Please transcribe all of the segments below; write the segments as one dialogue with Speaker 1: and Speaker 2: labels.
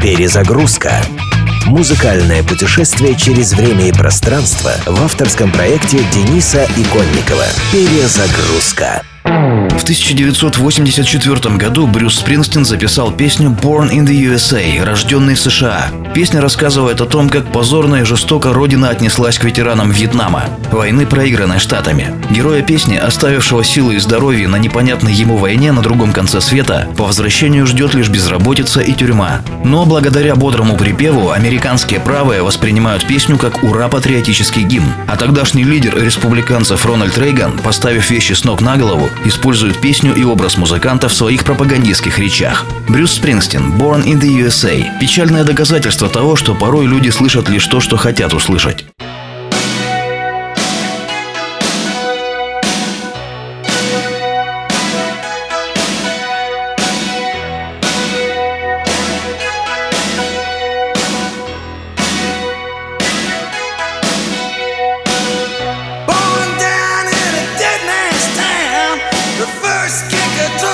Speaker 1: Перезагрузка. Музыкальное путешествие через время и пространство в авторском проекте Дениса Иконникова. Перезагрузка.
Speaker 2: В 1984 году Брюс Спрингстин записал песню «Born in the USA», рожденный в США. Песня рассказывает о том, как позорно и жестоко Родина отнеслась к ветеранам Вьетнама, войны, проигранной Штатами. Героя песни, оставившего силы и здоровье на непонятной ему войне на другом конце света, по возвращению ждет лишь безработица и тюрьма. Но благодаря бодрому припеву американские правые воспринимают песню как ура-патриотический гимн. А тогдашний лидер республиканцев Рональд Рейган, поставив вещи с ног на голову, использует песню и образ музыканта в своих пропагандистских речах. Брюс Спрингстин, Born in the USA. Печальное доказательство того, что порой люди слышат лишь то, что хотят услышать.
Speaker 3: Till you spend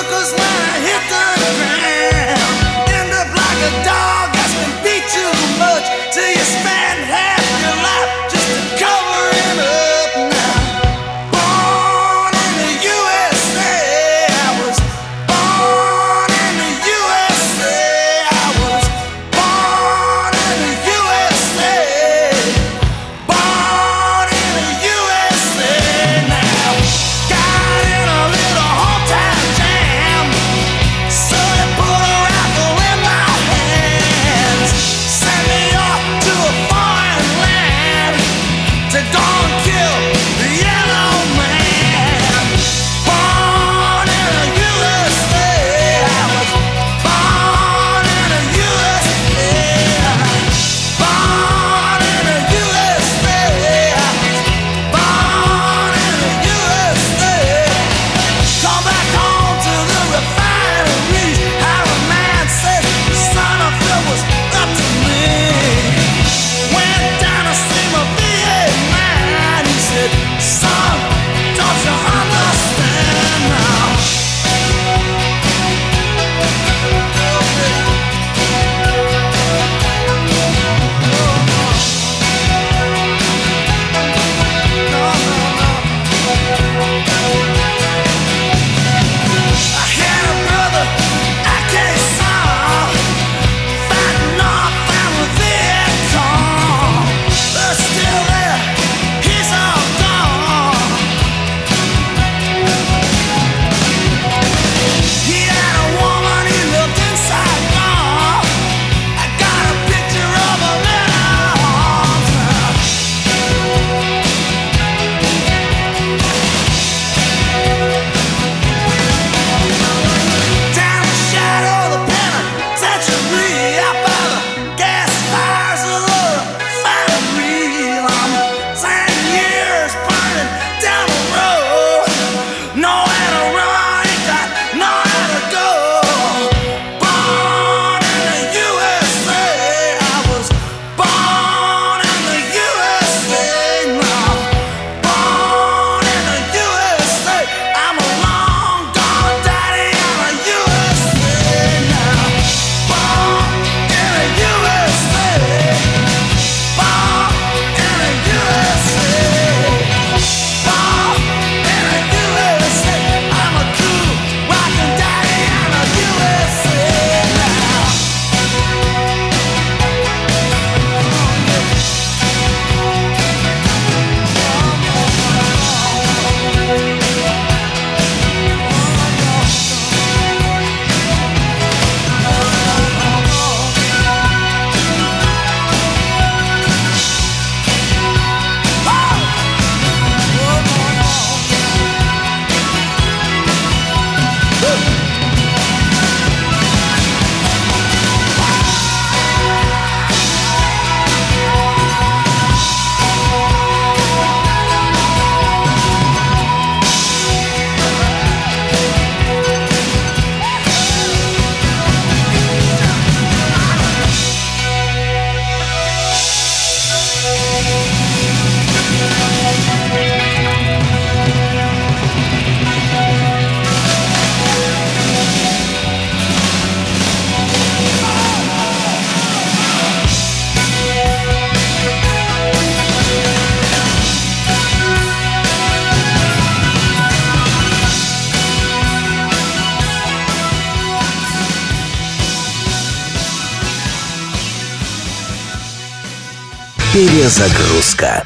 Speaker 1: Перезагрузка.